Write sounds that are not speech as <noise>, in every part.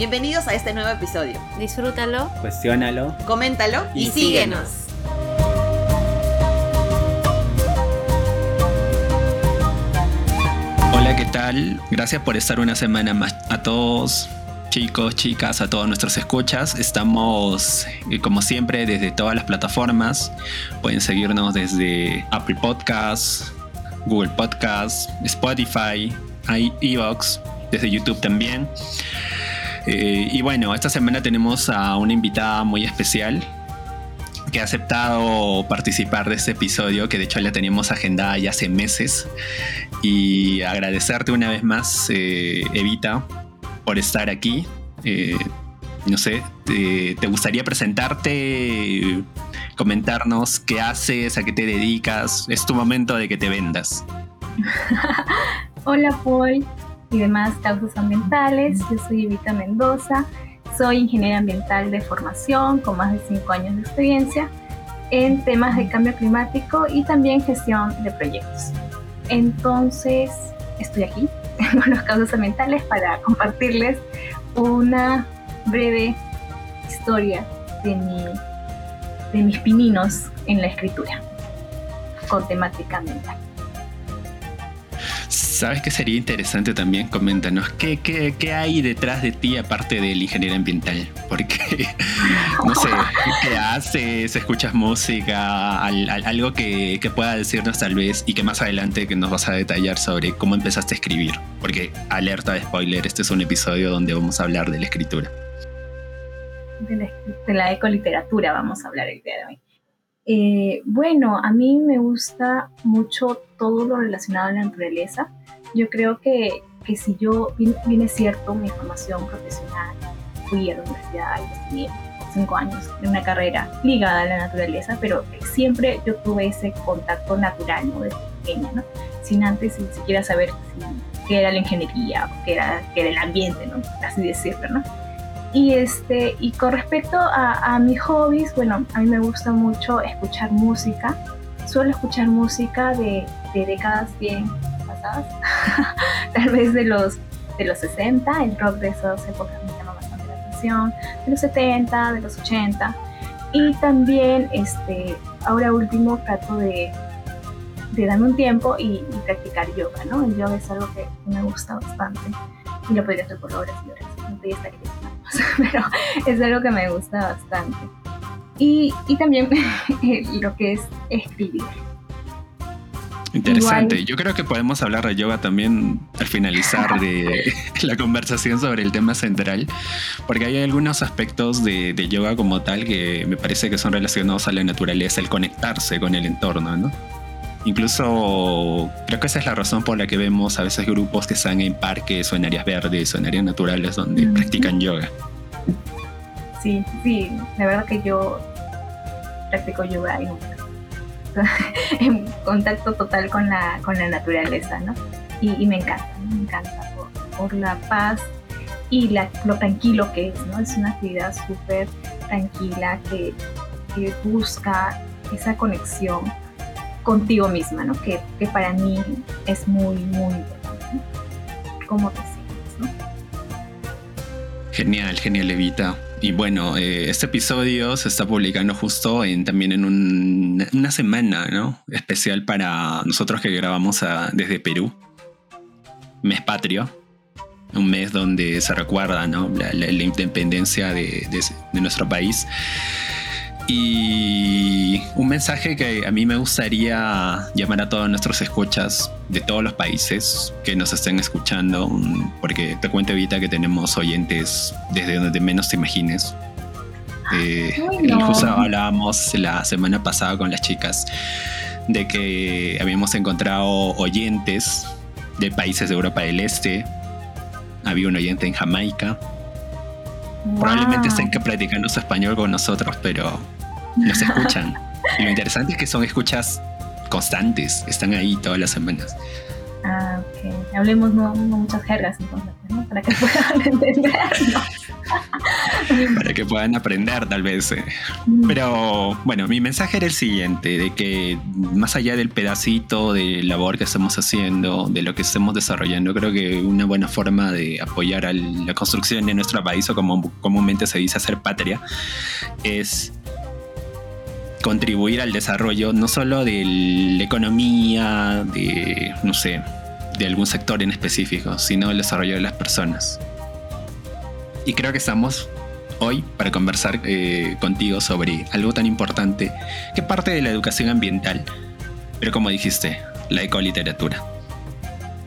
Bienvenidos a este nuevo episodio. Disfrútalo, cuestiónalo, coméntalo y, síguenos. Hola, ¿qué tal? Gracias por estar una semana más a todos. Chicos, chicas, a todos nuestros escuchas, estamos eh, como siempre desde todas las plataformas. Pueden seguirnos desde Apple Podcasts, Google Podcasts, Spotify, iVoox, desde YouTube también. Eh, y bueno, esta semana tenemos a una invitada muy especial que ha aceptado participar de este episodio, que de hecho la teníamos agendada ya hace meses. Y agradecerte una vez más, eh, Evita, por estar aquí. Eh, no sé, te, te, gustaría presentarte, comentarnos qué haces, a qué te dedicas. Es tu momento de que te vendas. <laughs> Hola, Paul y demás causas ambientales. Yo soy Evita Mendoza, soy ingeniera ambiental de formación con más de 5 años de experiencia en temas de cambio climático y también gestión de proyectos. Entonces, estoy aquí <laughs> con los causas ambientales para compartirles una breve historia de, mi, de mis pininos en la escritura con temática ambiental. ¿Sabes qué sería interesante también? Coméntanos, ¿qué, qué, qué hay detrás de ti aparte del ingeniero ambiental? Porque, <laughs> no sé, ¿qué haces? ¿Escuchas música? algo que, que, pueda decirnos tal vez y que más adelante que nos vas a detallar sobre cómo empezaste a escribir. Porque, alerta de spoiler, este es un episodio donde vamos a hablar de la escritura. De la, de la ecoliteratura vamos a hablar el día de hoy. Eh, bueno, a mí me gusta mucho todo lo relacionado a la naturaleza. Yo creo que, que si yo, bien, es cierto, mi formación profesional, fui a la universidad y estudié cinco años de una carrera ligada a la naturaleza, pero siempre yo tuve ese contacto natural, ¿no? Desde pequeña, ¿no? Sin antes ni siquiera saber qué era la ingeniería, qué era, qué era el ambiente, ¿no? Así decirlo, ¿no? Y, este, y con respecto a, mis hobbies, bueno, a mí me gusta mucho escuchar música. Suelo escuchar música de, de décadas bien pasadas, <laughs> tal vez de los, de los 60, el rock de esas épocas me llama bastante la atención, de los 70, de los 80. Y también, este, ahora último, trato de, de darme un tiempo y, practicar yoga, ¿no? El yoga es algo que me gusta bastante y lo podría hacer por horas y horas, no podría estar aquí <laughs> pero es algo que me gusta bastante. Y, y también <laughs> lo que es escribir. Interesante. Yo creo que podemos hablar de yoga también al finalizar <laughs> de la conversación sobre el tema central, porque hay algunos aspectos de, de, yoga como tal que me parece que son relacionados a la naturaleza, el conectarse con el entorno, ¿no? Incluso creo que esa es la razón por la que vemos a veces grupos que están en parques o en áreas verdes o en áreas naturales donde practican yoga. Sí, sí, la verdad que yo practico yoga en, <laughs> en contacto total con la, con la naturaleza, ¿no? Y, me encanta, me encanta por, la paz y la, lo tranquilo que es, ¿no? Es una actividad súper tranquila que, que busca esa conexión contigo misma, ¿no? Que, que para mí es muy, muy importante. ¿Cómo te sientes? Genial, genial, Evita. Y bueno, eh, este episodio se está publicando justo en, también en un, una semana, ¿no? Especial para nosotros que grabamos desde Perú. Mes patrio. Un mes donde se recuerda, ¿no? La, independencia de, de, de nuestro país. Y un mensaje que a mí me gustaría llamar a todos nuestros escuchas de todos los países que nos estén escuchando, porque te cuento ahorita que tenemos oyentes desde donde menos te imagines. Eh, no. Justo hablábamos la semana pasada con las chicas de que habíamos encontrado oyentes de países de Europa del Este. Había un oyente en Jamaica. Wow. Probablemente estén practicando su español con nosotros, pero nos escuchan. <laughs> y lo interesante es que son escuchas constantes, están ahí todas las semanas. Ah, ok. Hablemos no, no muchas jergas entonces, ¿no? Para que puedan <laughs> entendernos. <laughs> para que puedan aprender tal vez. Eh. Pero bueno, mi mensaje era el siguiente, de que más allá del pedacito de labor que estamos haciendo, de lo que estamos desarrollando, creo que una buena forma de apoyar a la construcción de nuestro país, o como comúnmente se dice hacer patria, es contribuir al desarrollo no solo de la economía, de, no sé, de algún sector en específico, sino el desarrollo de las personas. Y creo que estamos hoy para conversar eh, contigo sobre algo tan importante que parte de la educación ambiental, pero como dijiste, la ecoliteratura.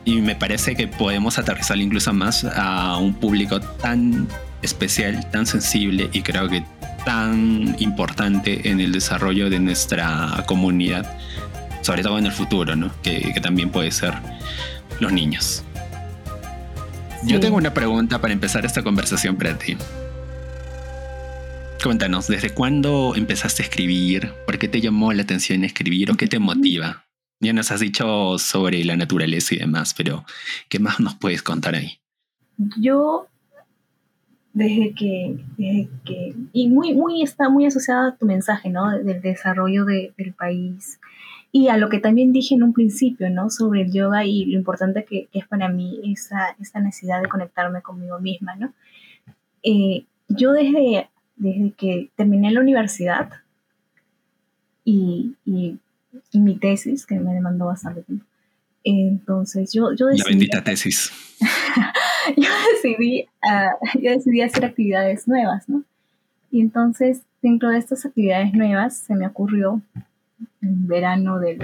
Y me parece que podemos aterrizar incluso más a un público tan especial, tan sensible y creo que tan importante en el desarrollo de nuestra comunidad, sobre todo en el futuro, ¿no? que, también puede ser los niños. Yo tengo una pregunta para empezar esta conversación para ti. Cuéntanos, ¿desde cuándo empezaste a escribir? ¿Por qué te llamó la atención escribir o qué te motiva? Ya nos has dicho sobre la naturaleza y demás, pero ¿qué más nos puedes contar ahí? Yo desde que, que, y muy, muy está muy asociada a tu mensaje, ¿no? Del desarrollo del país y a lo que también dije en un principio, ¿no? Sobre el yoga y lo importante que, es para mí esa, esa, necesidad de conectarme conmigo misma, ¿no? Eh, yo desde, desde que terminé la universidad y, y, mi tesis, que me demandó bastante tiempo, entonces yo, yo decidí... La bendita tesis. <laughs> yo decidí, uh, yo decidí hacer actividades nuevas, ¿no? Y entonces, dentro de estas actividades nuevas, se me ocurrió en verano del,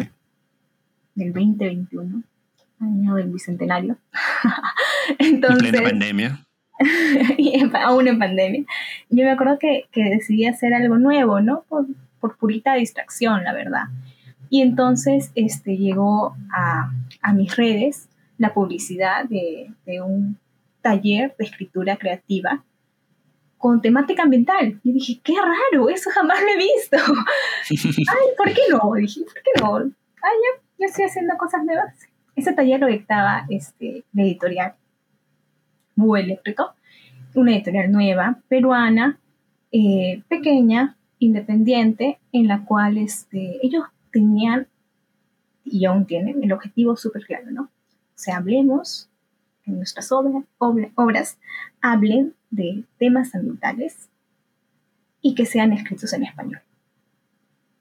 del 2021, año del bicentenario. <laughs> entonces, <laughs> en plena pandemia. y aún en pandemia. Yo me acuerdo que, que decidí hacer algo nuevo, ¿no? Por, por purita distracción, la verdad. Y entonces este, llegó a, a mis redes la publicidad de, de, un taller de escritura creativa con temática ambiental. Y dije, qué raro, eso jamás lo he visto. <laughs> Ay, ¿por qué no? Dije, ¿por qué no? Ay, ya, ya estoy haciendo cosas nuevas. Ese taller lo dictaba este, la editorial Búho Eléctrico, una editorial nueva, peruana, eh, pequeña, independiente, en la cual este, ellos tenían y aún tienen el objetivo súper claro, ¿no? O sea, hablemos en nuestras obras, hablen de temas ambientales y que sean escritos en español.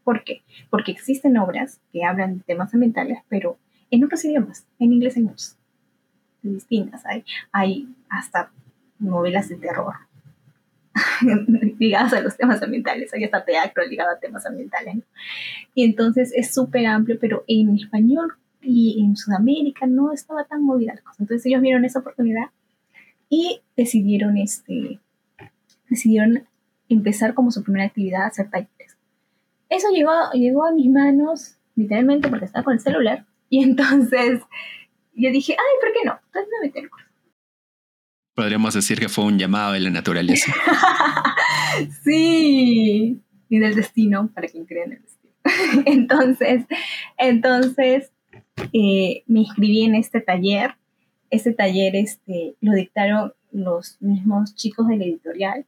¿Por qué? Porque existen obras que hablan de temas ambientales, pero en otros idiomas, en inglés hay muchas, distintas. Hay, hay hasta novelas de terror <laughs> ligadas a los temas ambientales, hay hasta teatro ligado a temas ambientales. Y entonces es súper amplio, pero en español y en Sudamérica no estaba tan movida la cosa. Entonces ellos vieron esa oportunidad y decidieron, este, decidieron empezar como su primera actividad a hacer talleres. Eso llegó, llegó a mis manos literalmente porque estaba con el celular y <laughs> entonces yo dije, ay, ¿por qué no? Entonces me metí curso. Podríamos decir que fue un llamado de la naturaleza. <laughs> sí, y del destino, para quien cree en el destino. <laughs> entonces, entonces eh, me inscribí en este taller. Este taller este, lo dictaron los mismos chicos de la editorial.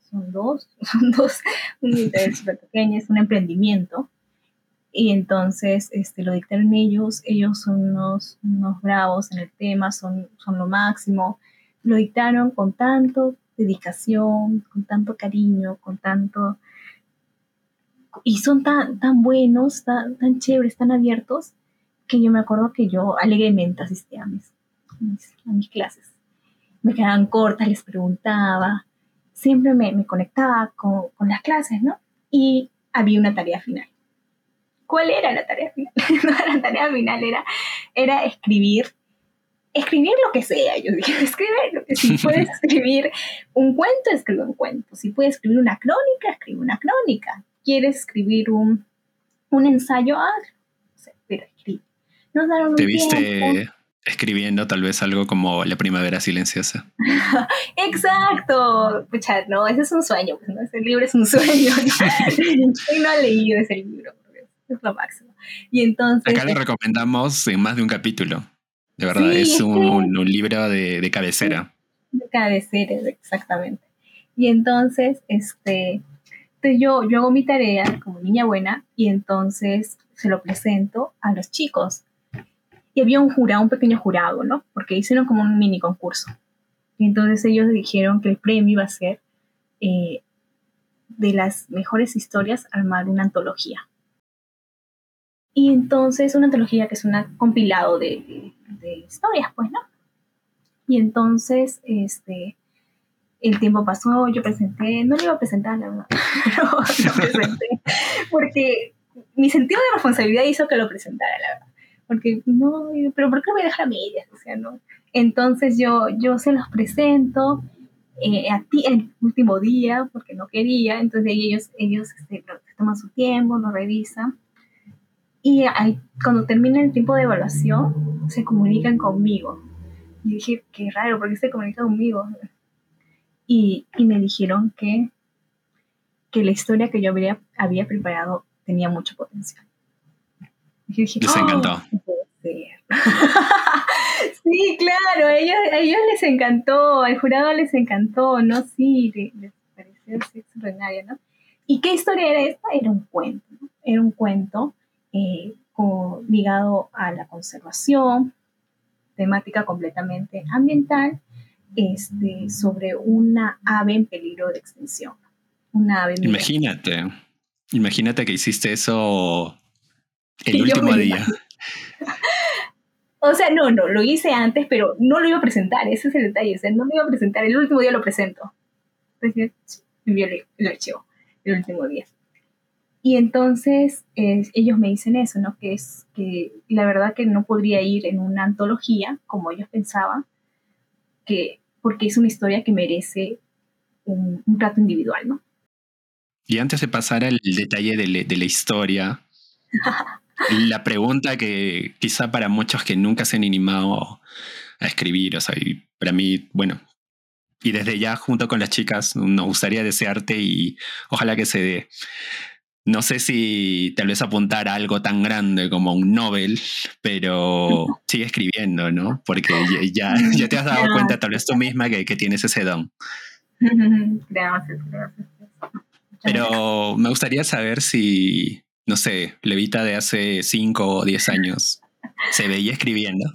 Son dos, <laughs> son dos, un editorial <laughs> súper pequeño, es un emprendimiento. Y entonces este, lo dictaron ellos, ellos son unos, unos bravos en el tema, son, son lo máximo lo dictaron con tanto dedicación, con tanto cariño, con tanto... Y son tan, tan buenos, tan, tan chéveres, tan abiertos, que yo me acuerdo que yo alegremente asistía a mis, a mis clases. Me quedaban cortas, les preguntaba, siempre me, me conectaba con, con, las clases, ¿no? Y había una tarea final. ¿Cuál era la tarea final? <laughs> la tarea final era, era escribir escribir lo que sea. Yo dije, <laughs> escribe lo que Si puedes <laughs> escribir un cuento, escribe un cuento. Si puedes escribir una crónica, escribe una crónica. ¿Quieres escribir un, un ensayo? Ah. Nos daron ¿Te viste escribiendo tal vez algo como La primavera silenciosa? <laughs> Exacto. Pucha, no, ese es un sueño. Pues, ¿no? Ese libro es un sueño. <laughs> ¿no? no ha leído ese libro. Es lo máximo. Y entonces... Acá le recomendamos en más de un capítulo. De verdad, es un, libro de, cabecera. De cabecera, exactamente. Y entonces, este, entonces yo, yo hago mi tarea como niña buena y entonces se lo presento a los chicos. Y había un jurado, un pequeño jurado, ¿no? Porque hicieron como un mini concurso. Y entonces ellos dijeron que el premio iba a ser eh, de las mejores historias armar una antología. Y entonces una antología que es un compilado de, historias, pues, ¿no? Y entonces, este, el tiempo pasó, yo presenté, no lo iba a presentar, la verdad, <laughs> pero lo presenté, porque mi sentido de responsabilidad hizo que lo presentara, la verdad. Porque no, pero ¿por qué lo voy a medias? O sea, no. Entonces yo, yo se los presento eh, a ti el último día, porque no quería, entonces ellos, ellos este, toman su tiempo, lo revisan. Y cuando termina el tiempo de evaluación, se comunican conmigo. Y dije, qué raro, ¿por qué se comunican conmigo? Y, y me dijeron que, que la historia que yo había, había preparado tenía mucho potencial. Y dije, Les encantó. Oh, <laughs> sí, claro, a ellos, ellos les encantó, al jurado les encantó, ¿no? Sí, les, pareció extraordinario, ¿no? ¿Y qué historia era esta? Era un cuento, ¿no? Era un cuento eh, ligado a la conservación, temática completamente ambiental, este, sobre una ave en peligro de extinción. Una ave Imagínate, imagínate que hiciste eso el <laughs> último día. o sea, no, no, lo hice antes, pero no lo iba a presentar, ese es el detalle, o sea, no lo iba a presentar, el último día lo presento. Entonces, envió el, archivo, el último día. Y entonces ellos me dicen eso, ¿no? Que es que la verdad que no podría ir en una antología como ellos pensaban, que, porque es una historia que merece un, un trato individual, ¿no? Y antes de pasar al detalle de, de la historia, <laughs> la pregunta que quizá para muchos que nunca se han animado a escribir, o sea, y para mí, bueno, y desde ya junto con las chicas nos gustaría desearte y ojalá que se dé. No sé si tal vez apuntar a algo tan grande como un Nobel, pero <laughs> sigue escribiendo, ¿no? Porque <laughs> ya, ya, te has dado cuenta tal vez tú misma que, que tienes ese don. <laughs> Gracias, gracias. Pero me gustaría saber si no sé, Levita de hace 5 o 10 años, ¿se veía escribiendo?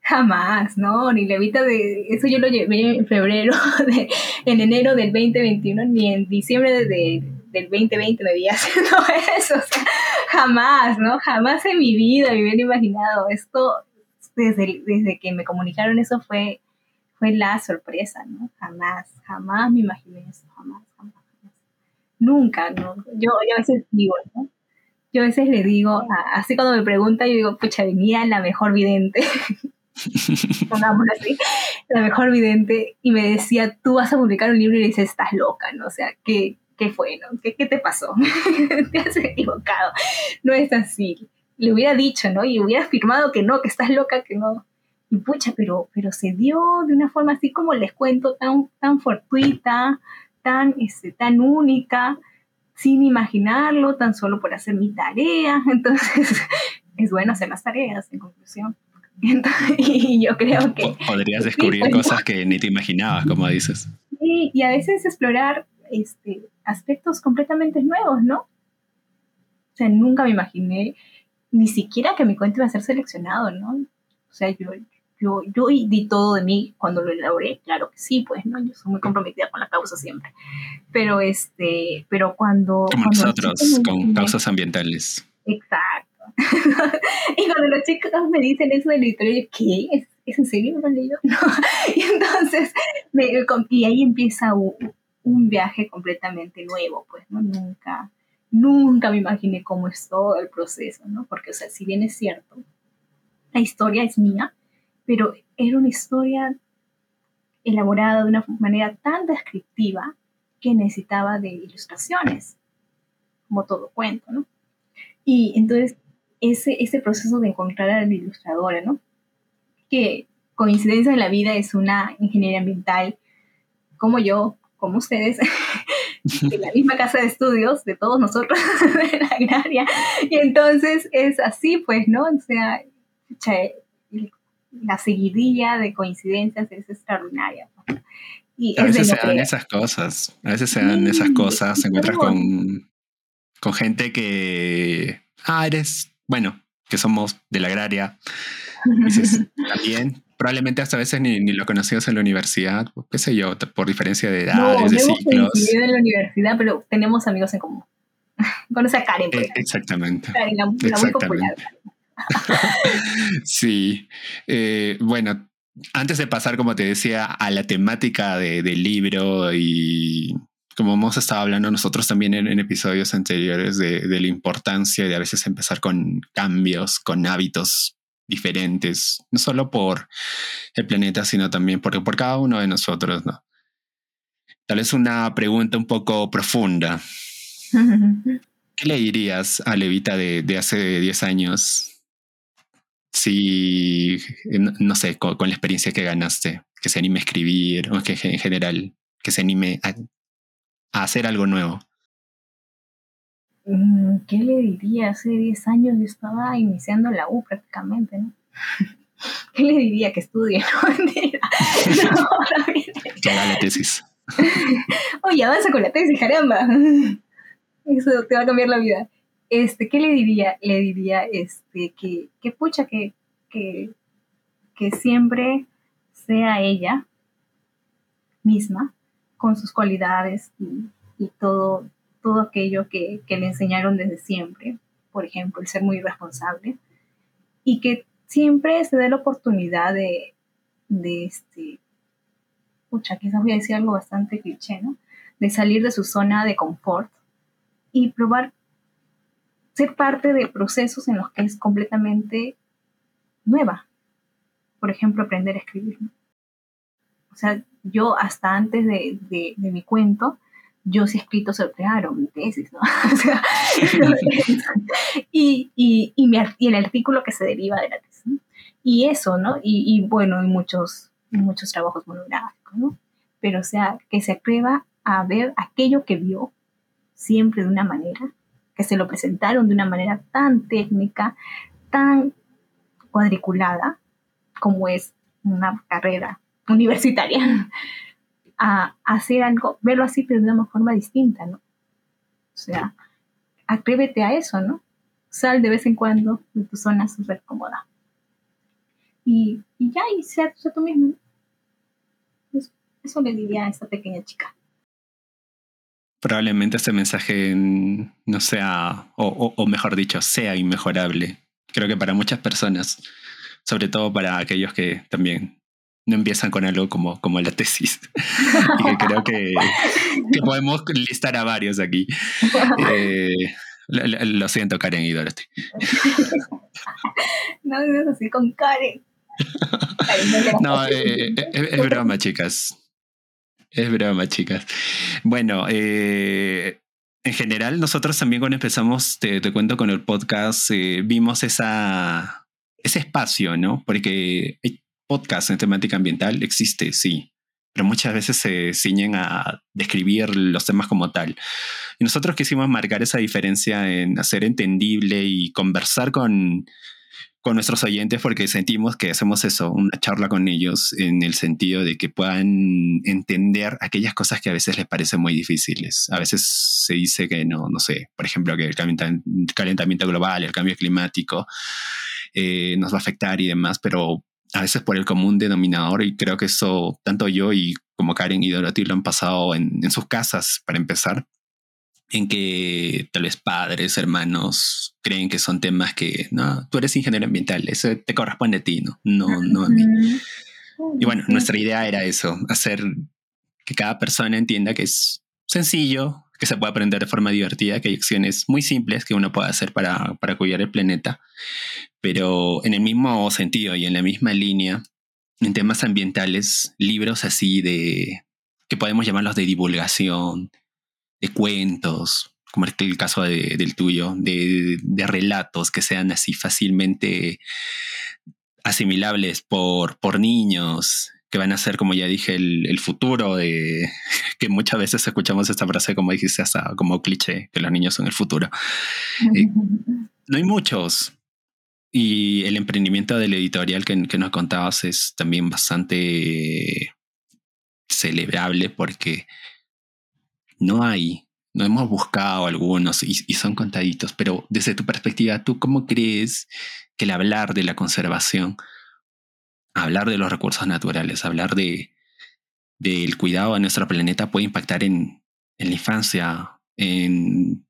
Jamás, no, ni Levita de... Eso yo lo llevé en febrero, <laughs> en enero del 2021, ni en diciembre de, del 2020 me veía <laughs> haciendo eso. O sea, jamás, ¿no? Jamás en mi vida me hubiera imaginado. Esto, desde, desde que me comunicaron eso fue, fue la sorpresa, ¿no? Jamás, jamás me imaginé eso, jamás, jamás. Nunca, ¿no? Yo, yo a veces digo, ¿no? Yo a veces le digo, así cuando me pregunta, yo digo, pucha, venía la mejor vidente. <laughs> pongámoslo así, la mejor vidente, y me decía, tú vas a publicar un libro y le dices, estás loca, ¿no? O sea, ¿qué, qué fue, no? ¿Qué, ¿Qué, te pasó? <laughs> te has equivocado. No es así. Le hubiera dicho, ¿no? Y hubiera afirmado que no, que estás loca, que no. Y pucha, pero, pero se dio de una forma así como les cuento, tan, tan fortuita, tan, este, tan única, sin imaginarlo, tan solo por hacer mi tarea. <laughs> Entonces, es bueno hacer las tareas, en conclusión. <laughs> y yo creo que... Podrías descubrir cosas que ni te imaginabas, como dices. Sí, y a veces explorar este, aspectos completamente nuevos, ¿no? O sea, nunca me imaginé ni siquiera que mi cuento iba a ser seleccionado, ¿no? O sea, yo, yo, yo di todo de mí cuando lo elaboré, claro que sí, pues, ¿no? Yo soy muy comprometida con la causa siempre. Pero, este, pero cuando... Como nosotros, con causas ambientales. Exacto. <laughs> y cuando los chicos me dicen eso del editorial, ¿qué? ¿Es, ¿Es en serio? ¿No leído? <laughs> No. Y entonces, me, y ahí empieza un, un viaje completamente nuevo, pues, ¿no? Nunca, nunca me imaginé cómo es todo el proceso, ¿no? Porque, o sea, si bien es cierto, la historia es mía, pero era una historia elaborada de una manera tan descriptiva que necesitaba de ilustraciones, como todo cuento, ¿no? Y entonces ese, ese proceso de encontrar a la ilustradora, ¿no? Que coincidencia en la vida es una ingeniera ambiental como yo, como ustedes, <laughs> de la misma casa de estudios de todos nosotros, <laughs> de la agraria. Y entonces es así, pues, ¿no? O sea, la seguidilla de coincidencias es extraordinaria. Y a veces no se dan creer. esas cosas. A veces se dan esas cosas. Se encuentras con, con gente que. Ah, eres. Bueno, que somos de la agraria. Dices, <laughs> también. Probablemente hasta a veces ni, ni lo conocías en la universidad, qué sé yo, por diferencia de No, edades, no de ciclos. coincidido en la universidad, pero tenemos amigos en común. <laughs> Conoce a Karen, por Eh, exactamente. Karen, la, la muy popular. <laughs> Sí. Eh, bueno, antes de pasar, como te decía, a la temática de- del libro y como hemos estado hablando nosotros también en, en episodios anteriores de, de la importancia de a veces empezar con cambios, con hábitos diferentes, no solo por el planeta, sino también por, por cada uno de nosotros, ¿no? Tal vez una pregunta un poco profunda. <laughs> ¿Qué le dirías a Levita de, de hace 10 años? Si, no, no sé, con, con la experiencia que ganaste, que se anime a escribir, o que en general, que se anime a, a hacer algo nuevo. Mm, ¿Qué le diría? Hace 10 años yo estaba iniciando la U prácticamente, ¿no? <laughs> ¿Qué le diría que estudie? <laughs> No, mentira. No. Que haga la tesis. <laughs> Oye, avanza con la tesis, caramba. Eso te va a cambiar la vida. Este, ¿qué le diría? Le diría este, que, que pucha, que, que, que siempre sea ella misma, con sus cualidades y, y todo, todo aquello que, que le enseñaron desde siempre. Por ejemplo, el ser muy responsable. Y que siempre se dé la oportunidad de, de este, pucha, quizás voy a decir algo bastante cliché, ¿no? De salir de su zona de confort y probar ser parte de procesos en los que es completamente nueva. Por ejemplo, aprender a escribir. O sea, yo hasta antes de, de, mi cuento, yo sí he escrito sobre, claro, mi tesis, ¿no? <laughs> Y, y, y, mi, y, el artículo que se deriva de la tesis. Y eso, ¿no? Y, bueno, y muchos, muchos trabajos monográficos, ¿no? Pero, o sea, que se atreva a ver aquello que vio siempre de una manera, que se lo presentaron de una manera tan técnica, tan cuadriculada, como es una carrera universitaria, <laughs> a, hacer algo, verlo así, pero de una forma distinta, ¿no? O sea, atrévete a eso, ¿no? Sal de vez en cuando de tu zona súper cómoda. Y, ya, y sea, sea tú mismo. Eso, eso le diría a esta pequeña chica probablemente este mensaje no sea, o, o, o, mejor dicho, sea inmejorable. Creo que para muchas personas, sobre todo para aquellos que también no empiezan con algo como, como la tesis. <laughs> y que creo que, que, podemos listar a varios aquí. Eh, lo, lo, siento, Karen y Dorothy. <laughs> no es así con Karen. <laughs> no, eh, es, es broma, chicas. Es broma, chicas. Bueno, eh, en general, nosotros también cuando empezamos, te, te cuento con el podcast, eh, vimos esa, ese espacio, ¿no? Porque hay podcast en temática ambiental, existe, sí, pero muchas veces se ciñen a describir los temas como tal. Y nosotros quisimos marcar esa diferencia en hacer entendible y conversar con, con nuestros oyentes porque sentimos que hacemos eso, una charla con ellos en el sentido de que puedan entender aquellas cosas que a veces les parecen muy difíciles. A veces se dice que no, no sé, por ejemplo, que el calentamiento global, el cambio climático eh, nos va a afectar y demás, pero a veces por el común denominador y creo que eso tanto yo y como Karen y Dorothy lo han pasado en, en sus casas para empezar en que tal vez padres, hermanos creen que son temas que, no, tú eres ingeniero ambiental, eso te corresponde a ti, no, no, no a mí. Y bueno, nuestra idea era eso, hacer que cada persona entienda que es sencillo, que se puede aprender de forma divertida, que hay acciones muy simples que uno puede hacer para, para cuidar el planeta, pero en el mismo sentido y en la misma línea, en temas ambientales, libros así de, que podemos llamarlos de divulgación, de cuentos, como el, el caso de, del tuyo, de, relatos que sean así fácilmente asimilables por, por niños, que van a ser, como ya dije, el, el, futuro de <laughs> que muchas veces escuchamos esta frase, como dijiste, hasta como cliché, que los niños son el futuro. Eh, no hay muchos. Y el emprendimiento del editorial que, que nos contabas es también bastante celebrable porque no hay, no hemos buscado algunos y, son contaditos, pero desde tu perspectiva, ¿tú cómo crees que el hablar de la conservación, hablar de los recursos naturales, hablar de del cuidado de nuestro planeta puede impactar en, en la infancia, en,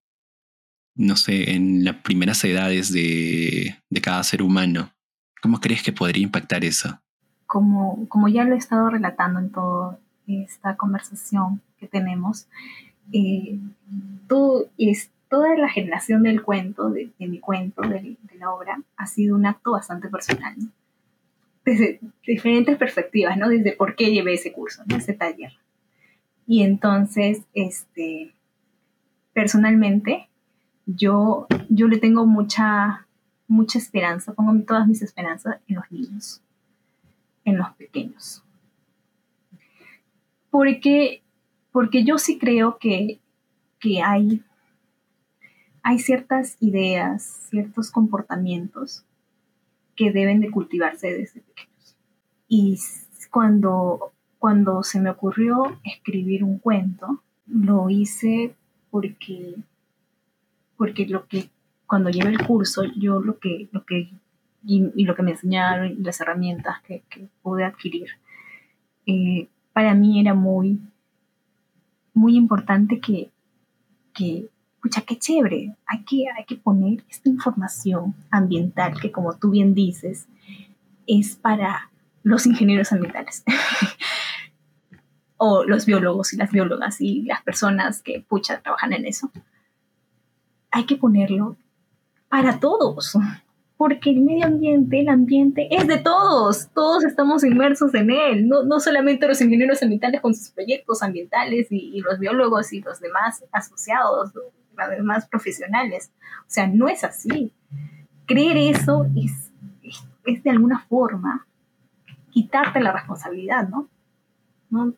no sé, en las primeras edades de, de cada ser humano? ¿Cómo crees que podría impactar eso? Como, como ya lo he estado relatando en toda esta conversación que tenemos, eh, tú, es, toda la generación del cuento, de, mi cuento, de, la obra, ha sido un acto bastante personal, desde diferentes perspectivas, ¿no? Desde por qué llevé ese curso, ese taller. Y entonces, este, personalmente, yo, yo le tengo mucha, mucha esperanza, pongo todas mis esperanzas en los niños, en los pequeños. Porque, porque yo sí creo que, que hay, hay ciertas ideas, ciertos comportamientos que deben de cultivarse desde pequeños. Y cuando, cuando se me ocurrió escribir un cuento, lo hice porque, porque lo que cuando llevé el curso, yo lo que, lo que y, lo que me enseñaron las herramientas que, que pude adquirir, eh, para mí era muy, muy importante que, que, escucha, qué chévere, hay que, hay que poner esta información ambiental que como tú bien dices, es para los ingenieros ambientales. <laughs> o los biólogos y las biólogas y las personas que, pucha, trabajan en eso. Hay que ponerlo para todos, porque el medio ambiente, el ambiente es de todos, todos estamos inmersos en él, no, no solamente los ingenieros ambientales con sus proyectos ambientales y, los biólogos y los demás asociados, los demás profesionales. O sea, no es así. Creer eso es, es, de alguna forma quitarte la responsabilidad, ¿no? No,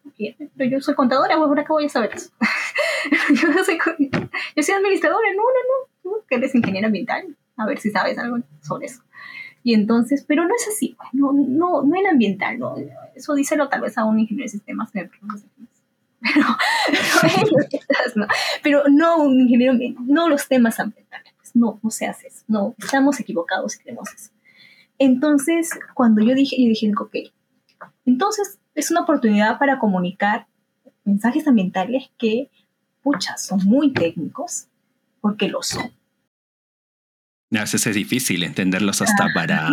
pero yo soy contadora, ¿ahora qué voy a saber eso? <laughs> yo, soy, yo soy administradora, no, no, no que eres ingeniero ambiental, a ver si sabes algo sobre eso. Y entonces, pero no es así, no, no, no el ambiental, no, eso díselo tal vez a un ingeniero de sistemas pero, pero, <laughs> no, pero no un ingeniero, no los temas ambientales, pues no, no se hace eso, no, estamos equivocados si creemos eso. Entonces, cuando yo dije, yo dije, ok, entonces es una oportunidad para comunicar mensajes ambientales que, pucha, son muy técnicos, porque lo son. A veces es difícil entenderlos hasta para,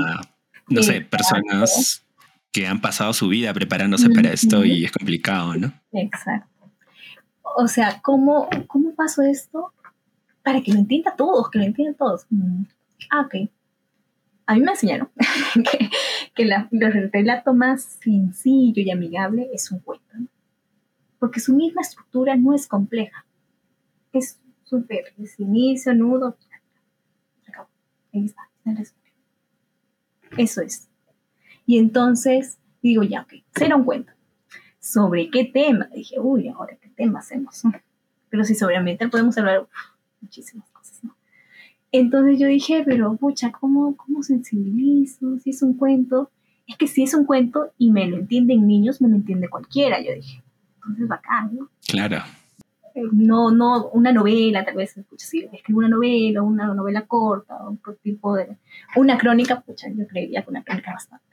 no sé, personas que han pasado su vida preparándose para esto y es complicado, ¿no? Exacto. O sea, ¿cómo, cómo pasó esto? Para que lo entienda todos, que lo entiendan todos. Mm. Ah, ok. A mí me enseñaron <laughs> que, que la, el relato más sencillo y amigable es un cuento, ¿no? porque su misma estructura no es compleja. Es súper, es inicio, nudo, Eso es. Y entonces digo, ya, ok, será un cuento. ¿Sobre qué tema? Dije, uy, ahora qué tema hacemos. Pero si sobre ambiental podemos hablar muchísimas cosas, ¿no? Entonces yo dije, pero pucha, ¿cómo, ¿cómo sensibilizo? Si es un cuento. Es que si es un cuento y me lo entienden niños, me lo entiende cualquiera, yo dije. Entonces bacán, ¿no? Claro no, no una novela, tal vez, si escribo una novela, una novela corta, un tipo de, una crónica, pucha, yo creería que una crónica bastante.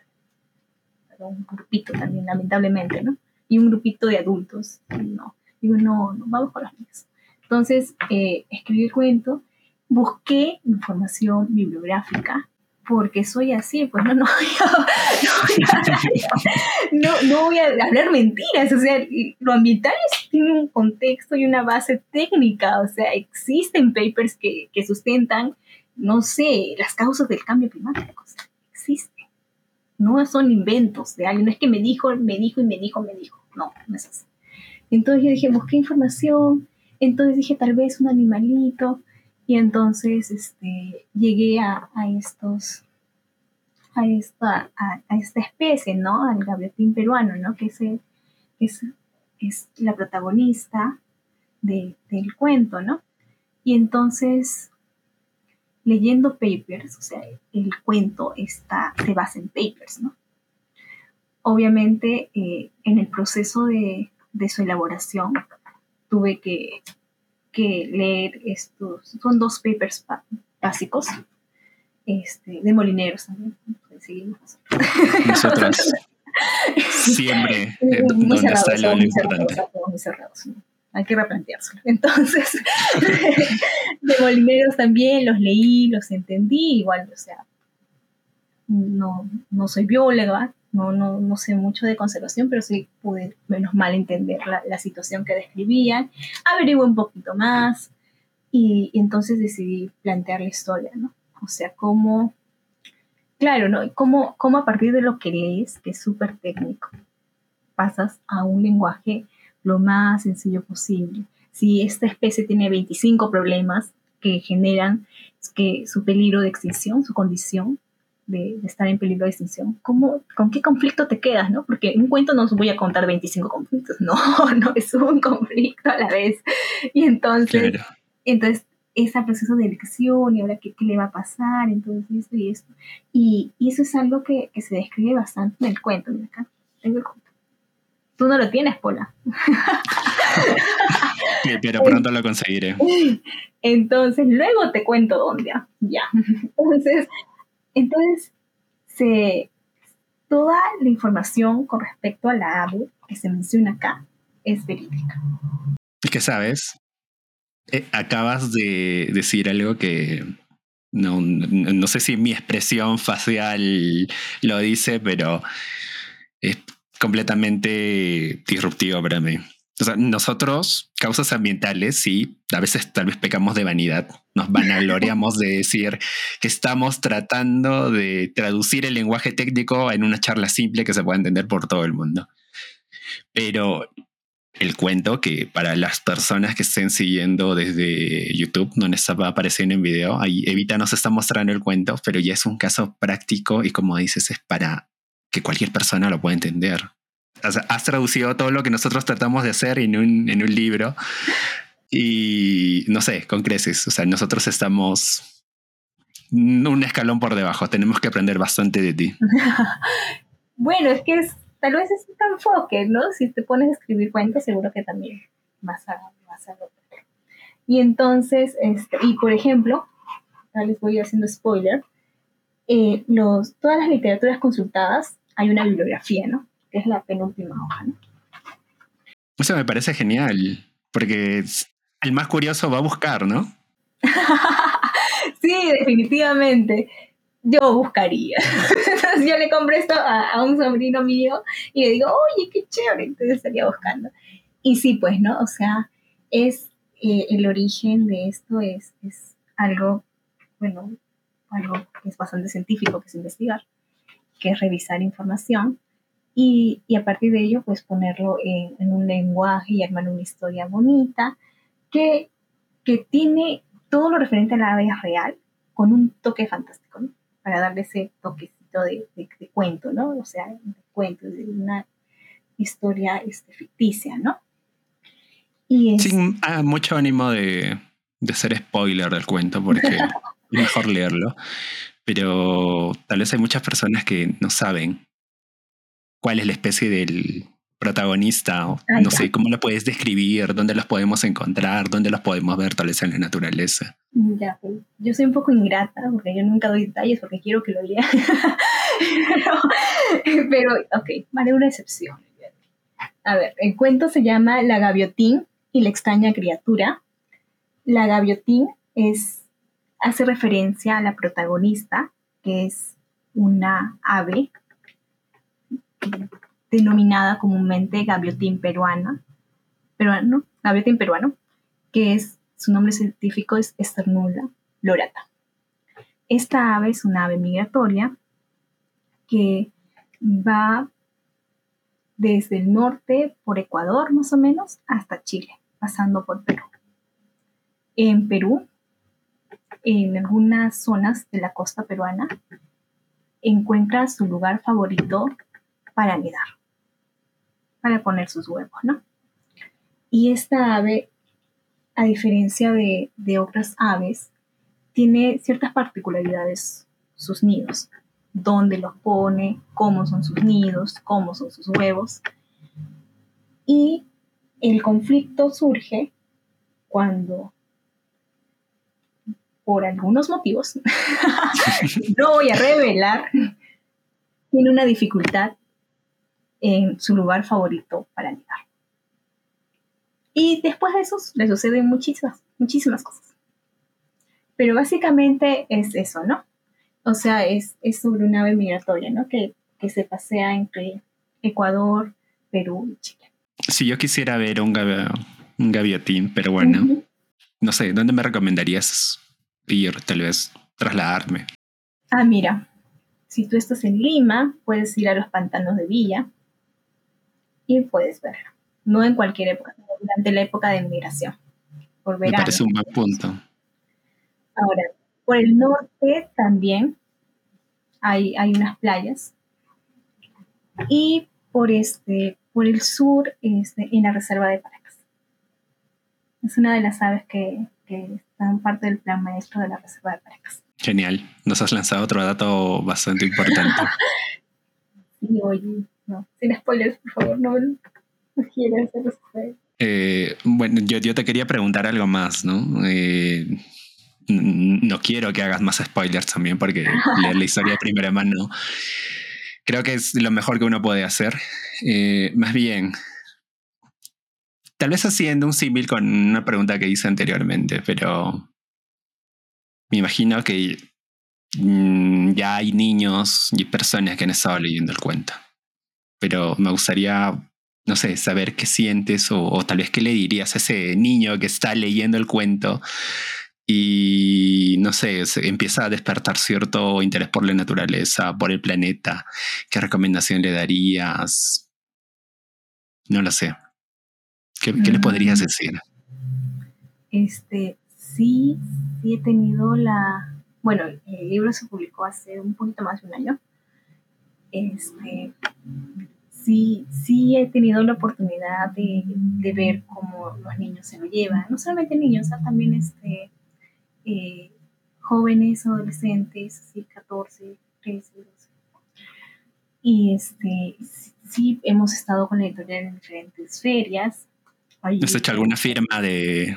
Pero un grupito también, lamentablemente, ¿no? Y un grupito de adultos, no. Digo, no, no vamos con los niños. Entonces, eh, escribí el cuento, busqué información bibliográfica porque soy así, pues no, no, <laughs> no, no, voy a hablar mentiras, o sea, lo ambiental tiene un contexto y una base técnica, o sea, existen papers que, que sustentan, no sé, las causas del cambio climático, o sea, existen, no son inventos de alguien, no es que me dijo, me dijo y me dijo, me dijo, no, no es así. Entonces yo dije, busqué información, entonces dije, tal vez un animalito, y entonces este, llegué a, a estos, a esta, a, a, esta especie, ¿no? Al gaviotín peruano, ¿no? Que es, el, es, es la protagonista de, del cuento, ¿no? Y entonces, leyendo papers, o sea, el cuento está, se basa en papers, ¿no? obviamente eh, en el proceso de, de, su elaboración tuve que, que, leer estos, son dos papers básicos este, de molineros también. Nosotros <laughs> siempre eh, donde está lo importante. muy cerrados, Hay que replanteárselo. Entonces, <laughs> de molineros también los leí, los entendí, igual, o sea, no, no soy bióloga, no, no, no, sé mucho de conservación, pero sí pude menos mal entender la, la situación que describían, averigué un poquito más y, y, entonces decidí plantear la historia, ¿no? O sea, cómo, claro, ¿no? Cómo, cómo a partir de lo que lees, que es súper técnico, pasas a un lenguaje lo más sencillo posible. Si esta especie tiene 25 problemas que generan que su peligro de extinción, su condición, de, estar en peligro de extinción, ¿cómo, ¿con qué conflicto te quedas? ¿no? Porque un cuento no os voy a contar 25 conflictos, <laughs> no, no es un conflicto a la vez. Y entonces, entonces ese proceso de elección y ahora qué, qué, le va a pasar, entonces esto y esto. Y, y eso es algo que, que, se describe bastante en el cuento. Mira acá, tengo el cuento. Tú no lo tienes, Pola. <laughs> pero pronto lo conseguiré. <laughs> Entonces, luego te cuento dónde. Ya. <laughs> Entonces, entonces, se, toda la información con respecto a la ave que se menciona acá es verídica. ¿Y qué sabes? Eh, acabas de decir algo que no, no, sé si mi expresión facial lo dice, pero es completamente disruptivo para mí. O sea, nosotros, causas ambientales, sí, a veces tal vez pecamos de vanidad, nos vanagloriamos de decir que estamos tratando de traducir el lenguaje técnico en una charla simple que se pueda entender por todo el mundo. Pero el cuento que para las personas que estén siguiendo desde YouTube les va apareciendo en video, ahí Evita nos está mostrando el cuento, pero ya es un caso práctico y como dices, es para que cualquier persona lo pueda entender has traducido todo lo que nosotros tratamos de hacer en un, en un libro y no sé, con creces. O sea, nosotros estamos un escalón por debajo. Tenemos que aprender bastante de ti. <laughs> bueno, es que es, tal vez es un enfoque, ¿no? Si te pones a escribir cuentos, seguro que también vas a, vas a Y entonces, este, y por ejemplo, les voy haciendo spoiler, eh, los, todas las literaturas consultadas hay una bibliografía, ¿no? que es la penúltima hoja. ¿no? Eso me parece genial, porque el más curioso va a buscar, ¿no? <laughs> sí, definitivamente. Yo buscaría. <laughs> yo le compré esto a, un sobrino mío y le digo, oye, qué chévere, entonces estaría buscando. Y sí, pues, ¿no? O sea, es eh, el origen de esto es, es algo, bueno, algo que es bastante científico, que es investigar, que es revisar información y, y, a partir de ello, pues ponerlo en, en, un lenguaje y armar una historia bonita que, que tiene todo lo referente a la vida real con un toque fantástico, ¿no? Para darle ese toquecito de, de, de cuento, ¿no? O sea, de cuento, de una historia este, ficticia, ¿no? Y es... Sin ah, mucho ánimo de, de ser spoiler del cuento, porque <laughs> es mejor leerlo. Pero tal vez hay muchas personas que no saben cuál es la especie del protagonista, no sé, cómo lo puedes describir, dónde los podemos encontrar, dónde los podemos ver tal vez en la naturaleza. Ya, pues, yo soy un poco ingrata porque yo nunca doy detalles porque quiero que lo lea. <laughs> pero, pero, ok, haré una excepción. A ver, el cuento se llama La gaviotín y la extraña criatura. La gaviotín es, hace referencia a la protagonista, que es una ave denominada comúnmente gaviotín peruana, peruano, gaviotín peruano, que es, su nombre científico es Esternula lorata. Esta ave es una ave migratoria que va desde el norte por Ecuador más o menos hasta Chile, pasando por Perú. En Perú, en algunas zonas de la costa peruana, encuentra su lugar favorito para anidar, para poner sus huevos, ¿no? Y esta ave, a diferencia de, otras aves, tiene ciertas particularidades sus nidos. dónde los pone, cómo son sus nidos, cómo son sus huevos. Y el conflicto surge cuando, por algunos motivos, <laughs> no voy a revelar, tiene una dificultad en su lugar favorito para llegar. Y después de eso le suceden muchísimas, muchísimas cosas. Pero básicamente es eso, ¿no? O sea, es, es sobre una ave migratoria, ¿no? Que, que se pasea entre Ecuador, Perú y Chile. Si yo quisiera ver un, un gaviotín, pero bueno, no sé, ¿dónde me recomendarías ir, tal vez trasladarme? Ah, mira, si tú estás en Lima, puedes ir a los pantanos de Villa y puedes verlo. No en cualquier época, durante la época de migración. Por verano. Me parece un buen punto. Ahora, por el norte también hay, hay unas playas. Y por, este, por el sur, este, en la reserva de Paracas. Es una de las aves que, que están parte del plan maestro de la reserva de Paracas. Genial. Nos has lanzado otro dato bastante importante. <laughs> sí, oye, no, sin spoilers, por favor, no, no quieras hacer eh, bueno, yo, yo, te quería preguntar algo más, ¿no? Eh, no quiero que hagas más spoilers también porque <laughs> leer la historia de primera mano creo que es lo mejor que uno puede hacer. Eh, más bien, tal vez haciendo un símil con una pregunta que hice anteriormente, pero me imagino que mm, ya hay niños y personas que han estado leyendo el cuento. Pero me gustaría, no sé, saber qué sientes o, o tal vez qué le dirías a ese niño que está leyendo el cuento y no sé, empieza a despertar cierto interés por la naturaleza, por el planeta. ¿Qué recomendación le darías? No lo sé. ¿Qué, le podrías mm. decir? Este, sí, sí he tenido la. Bueno, el libro se publicó hace un poquito más de un año. Este, sí, sí he tenido la oportunidad de, de ver cómo los niños se lo llevan. No solamente niños, también este, eh, jóvenes, adolescentes, así 14, 13, 12. Y este, sí, hemos estado con la editorial en diferentes ferias. ¿Has hecho alguna firma de,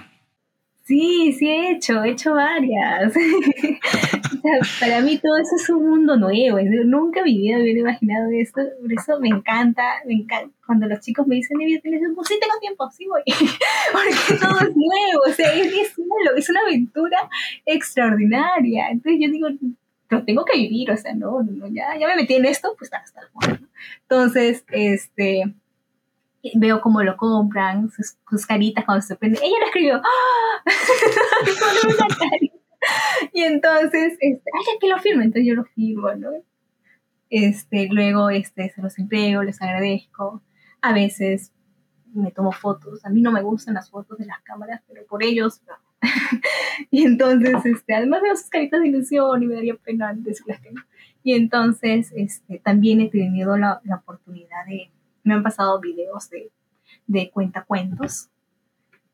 Sí, sí he hecho, he hecho varias. <laughs> para mí todo eso es un mundo nuevo. Nunca en mi vida hubiera imaginado esto. Por eso me encanta, me encanta. Cuando los chicos me dicen, pues sí tengo tiempo, sí voy. <laughs> Porque todo es nuevo, o sea, es, es una aventura extraordinaria. Entonces yo digo, lo tengo que vivir, o sea, no, no ya, ya me metí en esto, pues hasta bueno. Entonces, este veo cómo lo compran, sus, caritas cuando se prende. Ella lo escribió, ¡Ah! <laughs> y entonces, este, ay, que lo firme, entonces yo lo firmo, ¿no? Este, luego este, se los entrego, les agradezco. A veces me tomo fotos. A mí no me gustan las fotos de las cámaras, pero por ellos <laughs> y entonces, este, además veo sus caritas de ilusión y me daría pena decirles que no. Y entonces, este, también he tenido la, la oportunidad de, me han pasado videos de, de cuentacuentos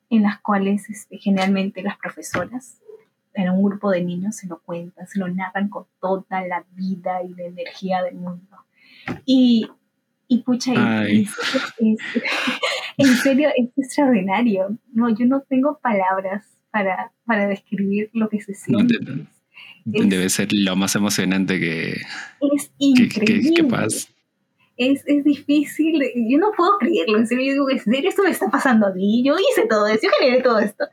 en las cuales este, generalmente las profesoras en un grupo de niños se lo cuentan, se lo narran con toda la vida y la energía del mundo. Y, y pucha, es, <laughs> en serio es extraordinario. No, yo no tengo palabras para, para describir lo que se siente. debe ser lo más emocionante que, es increíble. que pasa es, es, difícil, yo no puedo creerlo, en serio, yo digo, ¿en serio esto me está pasando a mí? Yo hice todo esto, yo generé todo esto.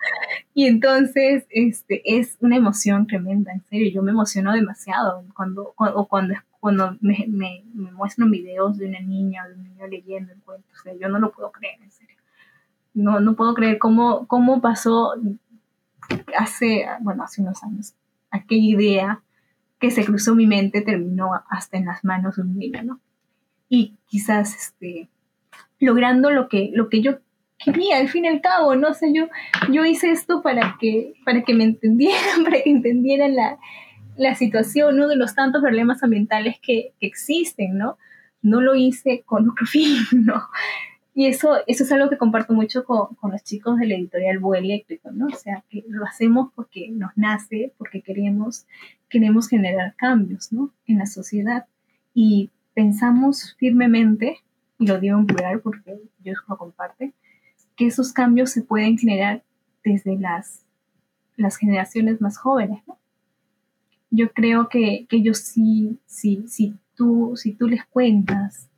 Y entonces, este, es una emoción tremenda, en serio, yo me emociono demasiado cuando, cuando, cuando, cuando me, me, me, muestran videos de una niña o de un niño leyendo el cuento, o sea, yo no lo puedo creer, en serio. No, no puedo creer cómo, cómo pasó hace, bueno, hace unos años, aquella idea que se cruzó mi mente terminó hasta en las manos de un niño, ¿no? Y quizás este, logrando lo que, lo que yo quería, al fin y al cabo, no sé, yo, yo hice esto para que, para que me entendieran, <laughs> para que entendieran la, la situación, uno de los tantos problemas ambientales que, existen, ¿no? No lo hice con otro <laughs> fin, ¿no? y eso, eso es algo que comparto mucho con, con los chicos de la editorial Búho Eléctrico, ¿no? O sea, que lo hacemos porque nos nace, porque queremos, queremos generar cambios, ¿no? En la sociedad. Y pensamos firmemente, y lo digo en plural porque yo lo comparte, que esos cambios se pueden generar desde las, las generaciones más jóvenes. Yo creo que, que ellos sí, sí, sí, tú, si tú les cuentas,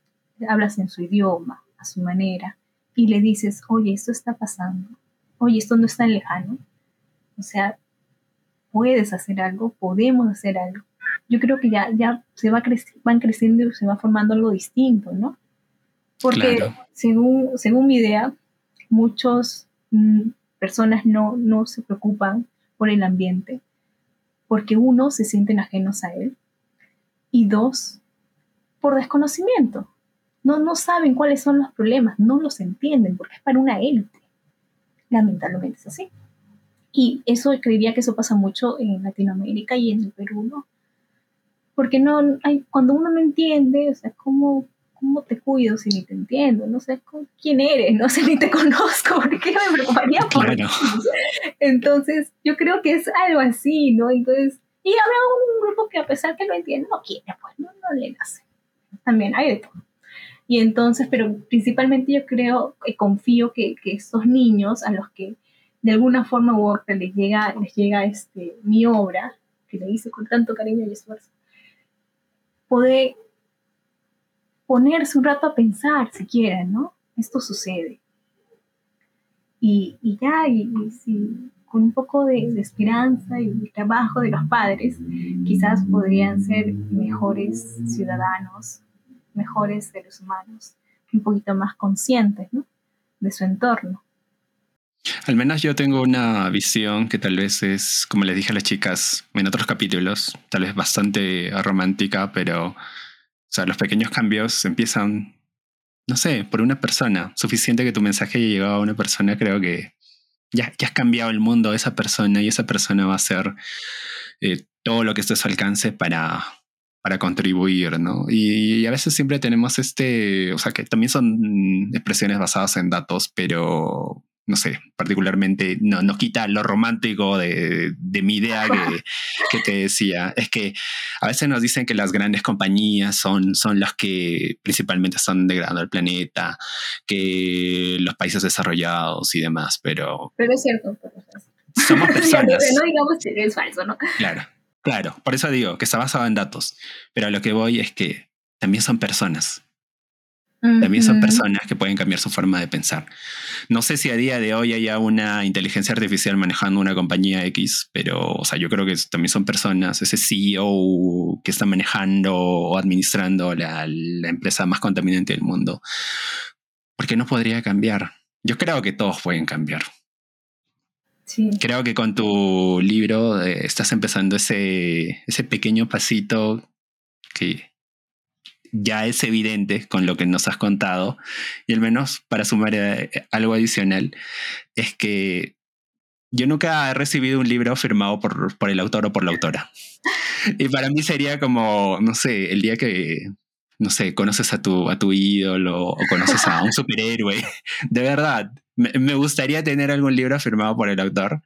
hablas en su idioma, a su manera, y le dices, oye, esto está pasando, oye, esto no está lejano, o sea, puedes hacer algo, podemos hacer algo. Yo creo que ya, ya se va van creciendo y se va formando algo distinto, ¿no? Porque según, según mi idea, muchas mm, personas no, no se preocupan por el ambiente, porque uno, se sienten ajenos a él, y dos, por desconocimiento. No, no saben cuáles son los problemas, no los entienden, porque es para una élite. Lamentablemente es así. Y eso creería que eso pasa mucho en Latinoamérica y en el Perú, ¿no? Porque no hay, cuando uno no entiende, o sea, ¿cómo, ¿cómo te cuido si ni te entiendo? No sé quién eres, no sé <laughs> ni te conozco, ¿por qué me preocuparía por claro. Entonces, yo creo que es algo así, ¿no? Entonces, y habrá un grupo que a pesar que lo entiende, no quiere, pues no, no le nace. También hay de todo. Y entonces, pero principalmente yo creo y confío que, que estos niños a los que de alguna forma u otra les llega, les llega este, mi obra, que le hice con tanto cariño y esfuerzo, poder ponerse un rato a pensar si quieren, ¿no? Esto sucede. Y, y ya, y, y con un poco de, esperanza y trabajo de los padres, quizás podrían ser mejores ciudadanos, mejores seres humanos, un poquito más conscientes ¿no? de su entorno. Al menos yo tengo una visión que tal vez es, como les dije a las chicas en otros capítulos, tal vez bastante romántica, pero o sea, los pequeños cambios empiezan, no sé, por una persona. Suficiente que tu mensaje haya llegado a una persona, creo que ya, ya has cambiado el mundo de esa persona y esa persona va a hacer eh, todo lo que esté a su alcance para, para contribuir, ¿no? Y, a veces siempre tenemos este, o sea, que también son expresiones basadas en datos, pero no sé, particularmente no, nos quita lo romántico de, de mi idea que, <laughs> que, te decía. Es que a veces nos dicen que las grandes compañías son, son las que principalmente están degradando el planeta, que los países desarrollados y demás, pero... Pero es cierto. Pero Somos <laughs> personas. no digamos que es falso, ¿no? Claro. Claro, por eso digo que está basado en datos, pero a lo que voy es que también son personas. También son personas que pueden cambiar su forma de pensar. No sé si a día de hoy haya una inteligencia artificial manejando una compañía X, pero o sea, yo creo que también son personas, ese CEO que está manejando o administrando la, la empresa más contaminante del mundo. ¿Por qué no podría cambiar? Yo creo que todos pueden cambiar. Creo que con tu libro eh, estás empezando ese, ese pequeño pasito que ya es evidente con lo que nos has contado. Y al menos para sumar eh, algo adicional, es que yo nunca he recibido un libro firmado por, por el autor o por la autora. Y para mí sería como, no sé, el día que, no sé, conoces a tu, a tu ídolo o conoces a un <laughs> superhéroe. De verdad, me, gustaría tener algún libro firmado por el autor.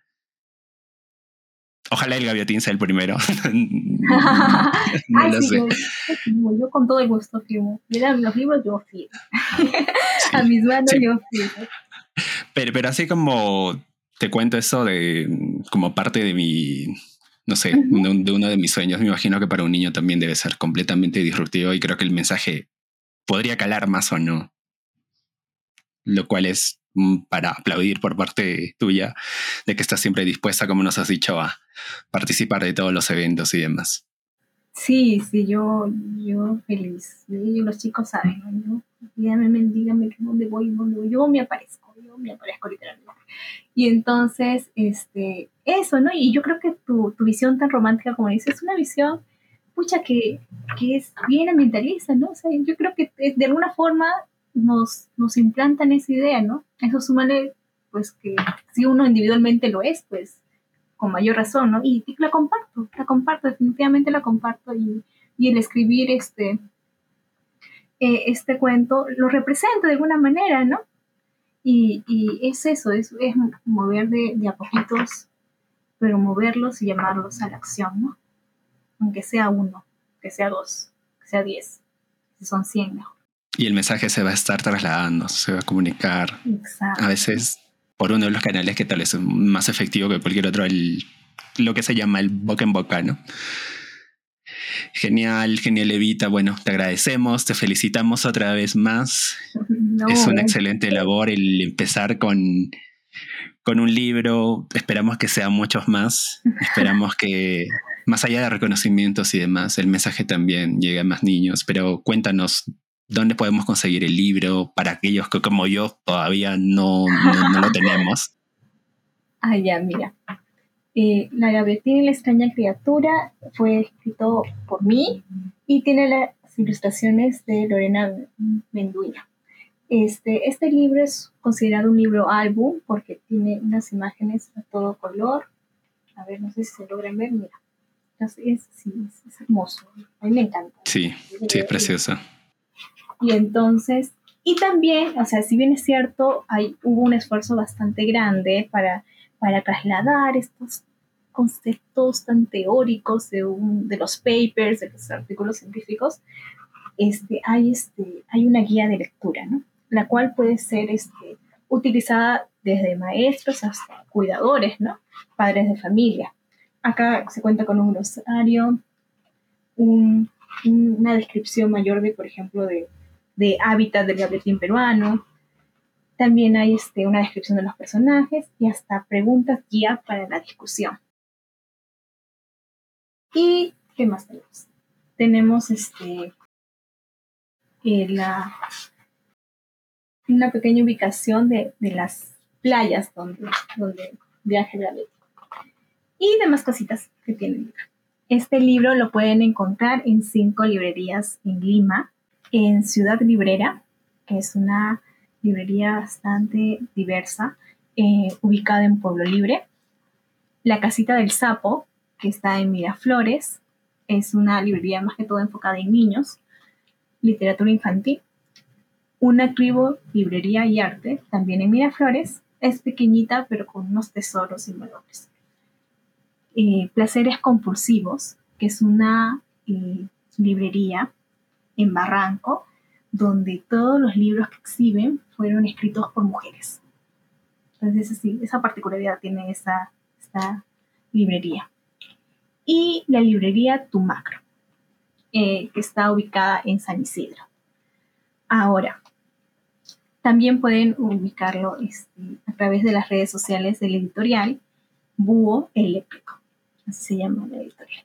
Ojalá el Gaviotín sea el primero. <laughs> no lo sé. Yo, con todo el gusto firmo. Mira, los libros yo firmo. <laughs> a mis manos yo firmo. Pero, pero así como te cuento eso de como parte de mi, no sé, de, uno de mis sueños, me imagino que para un niño también debe ser completamente disruptivo y creo que el mensaje podría calar más o no. Lo cual es para aplaudir por parte tuya de que estás siempre dispuesta, como nos has dicho, a participar de todos los eventos y demás. Sí, sí, yo, yo feliz. Y los chicos saben, ¿no? dígame, dígame dónde voy, dónde voy. Yo me aparezco, yo me aparezco literalmente. Y entonces, este, eso, ¿no? Y yo creo que tu, tu visión tan romántica como dices, es una visión, pucha, que, que es bien ambientalista, ¿no? O sea, yo creo que de alguna forma nos, nos implantan esa idea, ¿no? Eso súmale, pues que si uno individualmente lo es, pues con mayor razón, ¿no? Y, la comparto, la comparto, definitivamente la comparto y, el escribir este eh, este cuento lo representa de alguna manera, ¿no? Y, es eso, es, mover de, de, a poquitos, pero moverlos y llamarlos a la acción, ¿no? Aunque sea uno, que sea dos, que sea diez, que son cien mejor. Y el mensaje se va a estar trasladando, se va a comunicar. Exacto. A veces por uno de los canales que tal vez es más efectivo que cualquier otro, el, lo que se llama el boca en boca, ¿no? Genial, genial Evita. Bueno, te agradecemos, te felicitamos otra vez más. es una excelente labor el empezar con, con un libro. Esperamos que sean muchos más. Esperamos que, más allá de reconocimientos y demás, el mensaje también llegue a más niños. Pero cuéntanos, ¿dónde podemos conseguir el libro para aquellos que como yo todavía no, no, lo tenemos? <laughs> Ah, ya, mira. Eh, la gaviotina y la extraña criatura fue escrito por mí y tiene las ilustraciones de Lorena Menduña. Este, este libro es considerado un libro álbum porque tiene unas imágenes a todo color. A ver, no sé si se logran ver, mira. Es, es, es hermoso. A mí me encanta. Sí, sí, es precioso. Y entonces, y también, o sea, si bien es cierto, hay, hubo un esfuerzo bastante grande para para trasladar estos conceptos tan teóricos de, de los papers, de los artículos científicos, este, hay, este, hay una guía de lectura, ¿no? la cual puede ser este, utilizada desde maestros hasta cuidadores, ¿no? padres de familia. Acá se cuenta con un glosario, una descripción mayor de, por ejemplo, de, de hábitat del gavetín peruano, también hay este, una descripción de los personajes y hasta preguntas guía para la discusión. ¿Y qué más tenemos? Tenemos este, eh, la, una pequeña ubicación de, las playas donde, donde viaja el Y demás cositas que tienen. Este libro lo pueden encontrar en cinco librerías en Lima, en Ciudad Librera, que es una librería bastante diversa, eh, ubicada en Pueblo Libre. La Casita del Sapo, que está en Miraflores, es una librería más que todo enfocada en niños, literatura infantil. Una tribu, librería y arte, también en Miraflores, es pequeñita pero con unos tesoros y valores. Eh, Placeres Compulsivos, que es una eh, librería en Barranco, donde todos los libros que exhiben fueron escritos por mujeres. Entonces, sí, esa particularidad tiene esa, librería. Y la librería Tu Macro, eh, que está ubicada en San Isidro. Ahora, también pueden ubicarlo este, a través de las redes sociales del editorial Búho Eléctrico. Así se llama la editorial.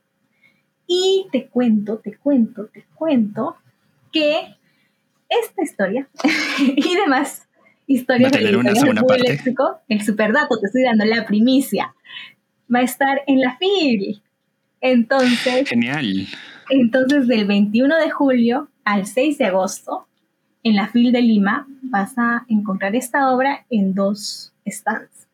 Y te cuento, te cuento, te cuento que esta historia <laughs> y demás historias del eléctrico, el superdato, te estoy dando la primicia, va a estar en la FIL. Entonces, genial. Entonces, del 21 de julio al 6 de agosto, en la FIL de Lima, vas a encontrar esta obra en dos stands.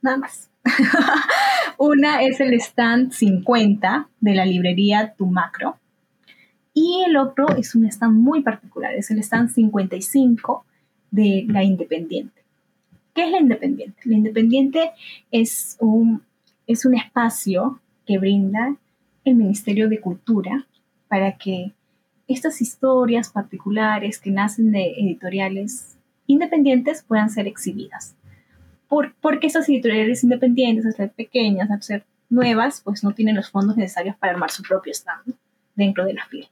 Nada más. <laughs> Una es el stand 50 de la librería Tu Macro, y el otro es un stand muy particular, es el stand 55 de la Independiente. ¿Qué es la Independiente? La Independiente es un, es un espacio que brinda el Ministerio de Cultura para que estas historias particulares que nacen de editoriales independientes puedan ser exhibidas. Por, porque esas editoriales independientes, al ser pequeñas, al ser nuevas, pues no tienen los fondos necesarios para armar su propio stand dentro de la fila.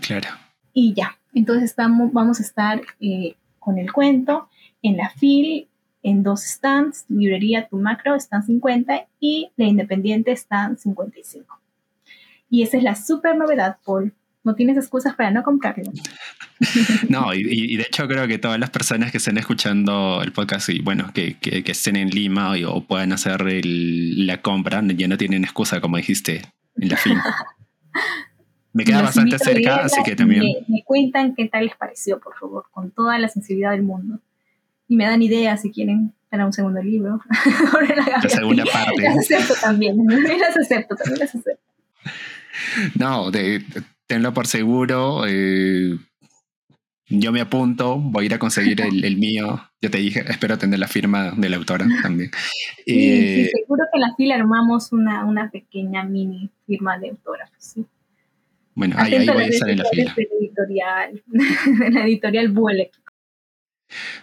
Claro. Y ya, entonces estamos, vamos a estar eh, con el cuento en la FIL, en dos stands, librería Tu Macro están 50 y la Independiente están 55. Y esa es la super novedad, Paul. No tienes excusas para no comprarlo. <laughs> No, y, de hecho creo que todas las personas que estén escuchando el podcast y bueno, que, que, estén en Lima o, puedan hacer la compra, ya no tienen excusa, como dijiste, en la FIL. <laughs> Me queda bastante cerca, así que también. Me, cuentan qué tal les pareció, por favor, con toda la sensibilidad del mundo. Y me dan ideas si quieren para un segundo libro. <laughs> la, segunda parte. Las acepto <laughs> también, las acepto, también las acepto. No, de, tenlo por seguro. Eh, yo me apunto, voy a ir a conseguir el, mío. Yo te dije, espero tener la firma de la autora también. Sí, eh, seguro que en la fila armamos una, una pequeña mini firma de autógrafos, sí. Bueno, ahí, ahí voy a estar en la fila. De editorial, <laughs> la editorial Buele.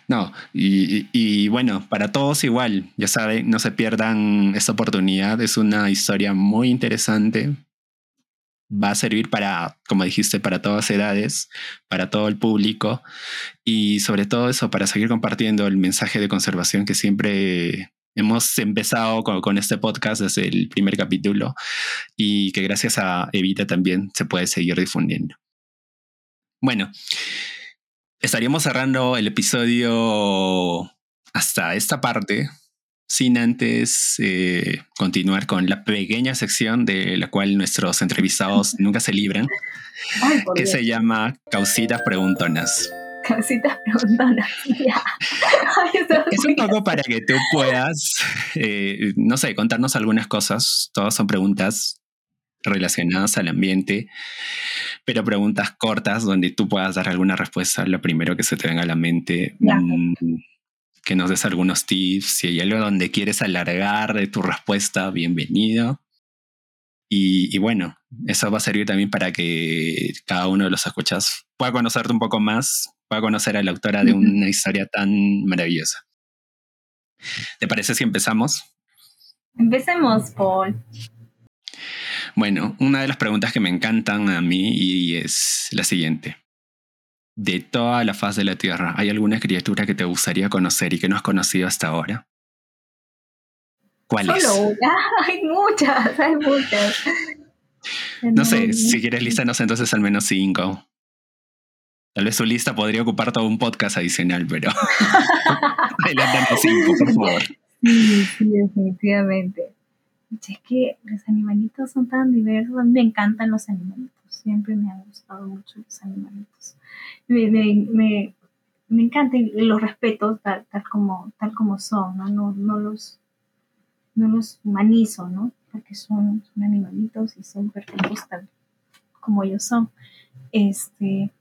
No, y, y, bueno, para todos igual, ya saben, no se pierdan esta oportunidad, es una historia muy interesante, va a servir para, como dijiste, para todas edades, para todo el público y sobre todo eso, para seguir compartiendo el mensaje de conservación que siempre hemos empezado con, este podcast desde el primer capítulo y que gracias a Evita también se puede seguir difundiendo. Bueno, estaríamos cerrando el episodio hasta esta parte sin antes eh, continuar con la pequeña sección de la cual nuestros entrevistados nunca se libran, que se llama Causitas Preguntonas. Preguntonas, <laughs> es un poco para que tú puedas, eh, no sé, contarnos algunas cosas. Todas son preguntas relacionadas al ambiente, pero preguntas cortas donde tú puedas dar alguna respuesta, lo primero que se te venga a la mente que nos des algunos tips. Si hay algo donde quieres alargar tu respuesta, bienvenido. Y, bueno, eso va a servir también para que cada uno de los escuchas pueda conocerte un poco más, pueda conocer a la autora de una historia tan maravillosa. ¿Te parece si empezamos? Empecemos, Paul. Bueno, una de las preguntas que me encantan a mí y es la siguiente de toda la faz de la Tierra, ¿hay alguna criatura que te gustaría conocer y que no has conocido hasta ahora? ¿Cuál es? <laughs> Hay muchas, hay muchas. No sé, si quieres lístanos entonces al menos cinco. Tal vez su lista podría ocupar todo un podcast adicional, pero <laughs> adelántanos cinco, por favor. Sí, sí, definitivamente. Es que los animalitos son tan diversos. Me encantan los animalitos. Siempre me han gustado mucho los animalitos me, me, me, encanta y los respeto tal, tal, como, tal como son, ¿no? No, no, los, no los humanizo, ¿no? Porque son, son animalitos y son perfectos tal como ellos son. Este,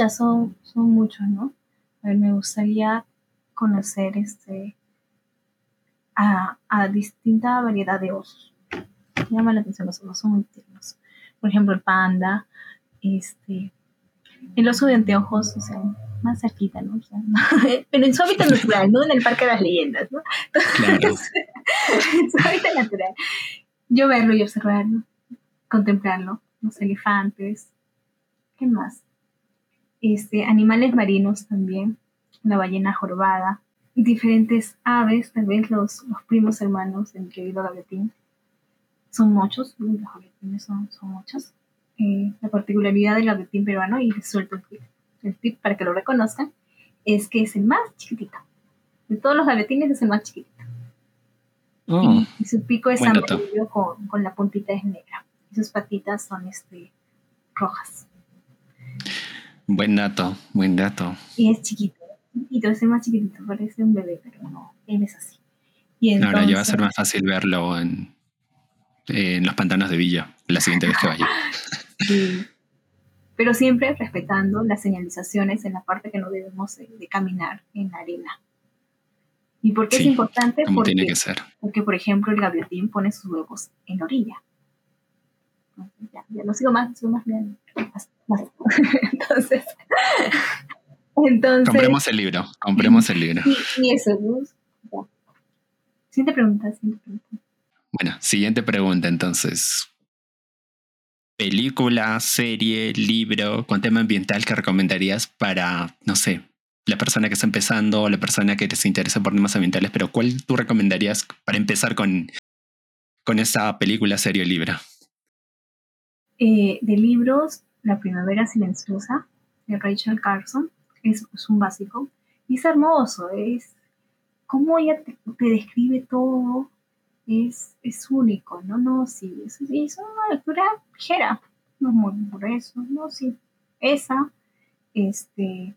ya son, son muchos, ¿no? A ver, me gustaría conocer este, a, a distinta variedad de osos. Me llama la atención los osos, son muy tiernos. Por ejemplo, el panda, este, el oso de anteojos, o sea, más cerquita, ¿no? <laughs> pero en su hábitat <laughs> natural, no en el Parque de las Leyendas, ¿no? Claro. <laughs> en su hábitat natural. Yo verlo y observarlo, contemplarlo, los elefantes, ¿qué más? Este, animales marinos también, la ballena jorobada, diferentes aves, tal vez los, los primos hermanos de mi querido gavetín. Son muchos, los gavetines son, son muchos. Eh, la particularidad del gavetín peruano, y resuelto el tip, el tip para que lo reconozcan, es que es el más chiquitito. De todos los gavetines es el más chiquitito. Oh, y, su pico es amarillo con, con, la puntita es negra. Y sus patitas son este, rojas. Buen dato, buen dato. Y es chiquito. Y es el más chiquitito, parece un bebé, pero no, él es así. Ahora ya va a ser más fácil verlo en, en los pantanos de Villa la siguiente vez que vaya. <laughs> Pero siempre respetando las señalizaciones en la parte que no debemos de, caminar en la arena. ¿Y por qué es importante? Porque, tiene que ser. Porque, por ejemplo, el gaviotín pone sus huevos en la orilla. Ya, ya lo sigo más, sigo más bien. Entonces, entonces. Compremos el libro, compremos el libro. Y, eso, ¿no? Siguiente pregunta, siguiente pregunta. Bueno, siguiente pregunta entonces película, serie, libro con tema ambiental que recomendarías para, no sé, la persona que está empezando o la persona que se interesa por temas ambientales, pero ¿cuál tú recomendarías para empezar con, con esa película, serie o libro? Eh, de libros, La Primavera Silenciosa, de Rachel Carson, es, un básico. Y es hermoso, es como ella te describe todo es, es único, ¿no? No, sí, es, es una lectura ligera, no muy por eso, no, sí, esa, este,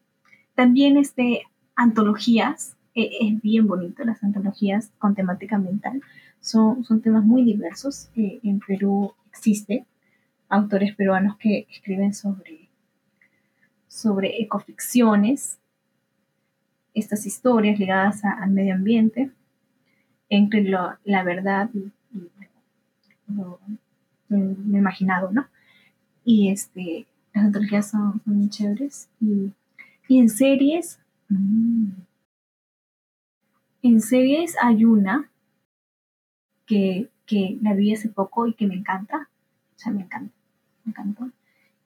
también este, antologías, e, es bien bonito las antologías con temática ambiental, son, son temas muy diversos, que en Perú existe autores peruanos que escriben sobre sobre ecoficciones, estas historias ligadas al medio ambiente, entre la verdad y, lo, imaginado, ¿no? Y este, las antologías son, muy chéveres. Y, en series, mm, en series hay una que, que la vi hace poco y que me encanta. O sea, me encanta, me encantó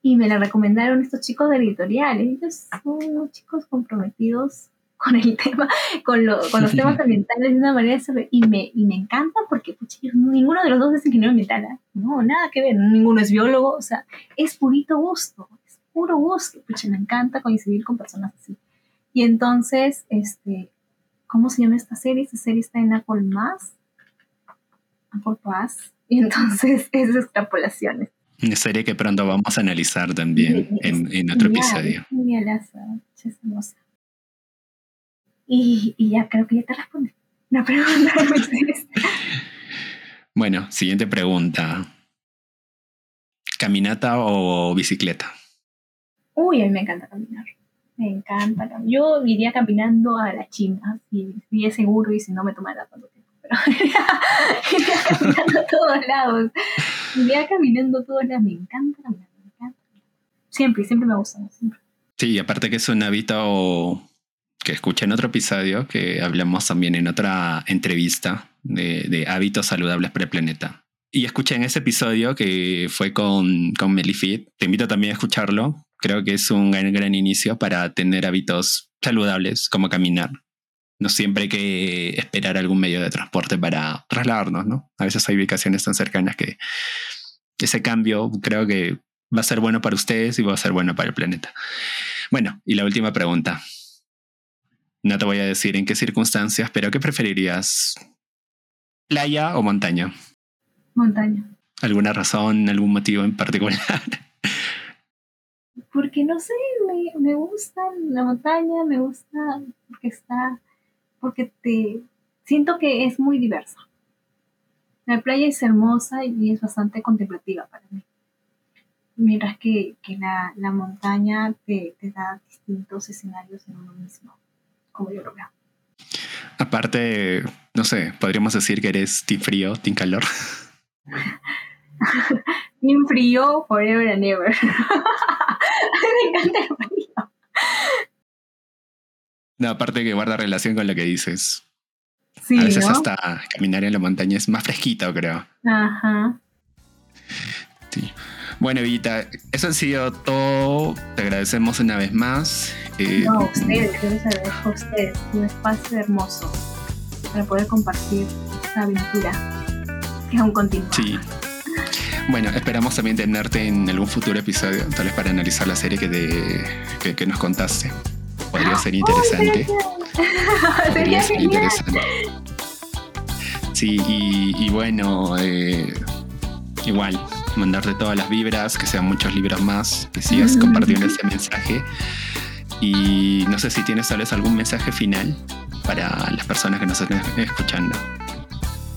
y me la recomendaron estos chicos de editoriales. Ellos son unos chicos comprometidos con el <laughs> tema, con, con los temas ambientales de una manera y me, y me encanta porque ninguno de los dos es ingeniero ambiental, ¿eh? no, nada que ver, ninguno es biólogo, o sea, es purito gusto, es puro gusto, pucha, me encanta coincidir con personas así. Y entonces, este, ¿cómo se llama esta serie? Esta serie está en Apple Más, Apple Pass, y entonces <laughs> es extrapolaciones. Una serie que pronto vamos a analizar también en, en, otro episodio. Es hermosa. Y, y, ya creo que ya te respondí. La <laughs> pregunta Bueno, siguiente pregunta. ¿Caminata o bicicleta? Uy, a mí me encanta caminar. Me encanta. Yo iría caminando a la China, si, si es seguro y si no me tomará tanto tiempo. Iría caminando a todos lados. Iría caminando a todos lados. Me encanta caminar. Me encanta. Siempre, siempre me gusta. Sí, aparte que es un hábito que escuché en otro episodio, que hablamos también en otra entrevista de, hábitos saludables para el planeta. Y escuché en ese episodio que fue con, con. Te invito también a escucharlo. Creo que es un gran, gran inicio para tener hábitos saludables como caminar. No siempre hay que esperar algún medio de transporte para trasladarnos, ¿no? A veces hay ubicaciones tan cercanas que ese cambio creo que va a ser bueno para ustedes y va a ser bueno para el planeta. Bueno, y la última pregunta. No te voy a decir en qué circunstancias, pero ¿qué preferirías? ¿Playa o montaña? Montaña. ¿Alguna razón, algún motivo en particular? Porque no sé, me, me gusta la montaña, me gusta porque está, porque te siento que es muy diversa. La playa es hermosa y es bastante contemplativa para mí. Mientras que, que la, la, montaña te, te da distintos escenarios en uno mismo como yo lo veo. Aparte, no sé, podríamos decir que eres team frío, team calor. <laughs> team frío, forever and ever. <laughs> Me encanta el frío. No, aparte que guarda relación con lo que dices. Sí, a veces hasta caminar en la montaña es más fresquito, creo. Ajá. Sí. Bueno, Evita, eso ha sido todo. Te agradecemos una vez más. Eh, no, a ustedes, yo les agradezco a ustedes. Un espacio hermoso para poder compartir esta aventura que aún continúa. Sí. Bueno, esperamos también tenerte en algún futuro episodio, tal vez para analizar la serie que, que, nos contaste. Podría ser interesante. Podría ser interesante. Sí, y, y bueno, eh, igual, mandarte todas las vibras, que sean muchos libros más, que sigas compartiendo ese mensaje. Y no sé si tienes tal vez algún mensaje final para las personas que nos estén escuchando.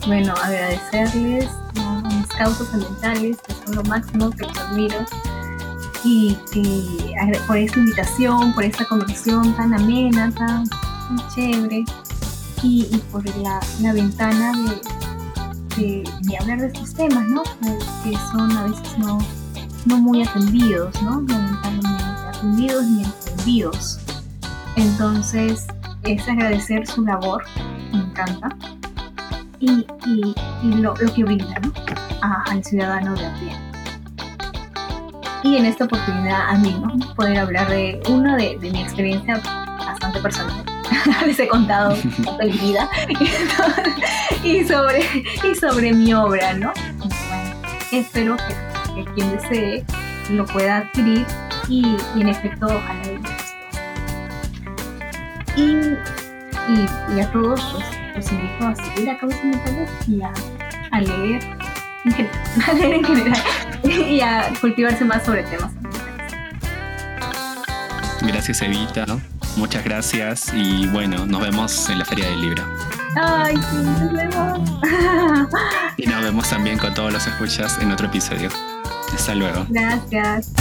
Bueno, agradecerles a mis causas ambientales, que son lo máximo, que los admiro. Y por esta invitación, por esta conversación tan amena, tan, chévere. Y, por la, ventana de, de, hablar de estos temas, ¿no? Que, son a veces no, no muy atendidos, ¿no? Lamentablemente atendidos ni entendidos. Entonces, es agradecer su labor, me encanta, y, y, lo, lo, que brinda ¿no? al ciudadano de a. Y en esta oportunidad a mí, ¿no? Poder hablar de una de, de mi experiencia bastante personal. <laughs> Les he contado mi vida <laughs> y sobre, y sobre mi obra, ¿no? espero que, quien desee lo pueda adquirir y, en efecto ojalá y, y, y a todos pues, los invito a seguir a Causas Mentales y a, a leer en general, <laughs> a leer en general <laughs> y a cultivarse más sobre temas. Gracias Evita, muchas gracias y bueno, nos vemos en la Feria del Libro. Ay, sí, nos vemos. <laughs> y nos vemos también con todos los escuchas en otro episodio. Hasta luego. Gracias.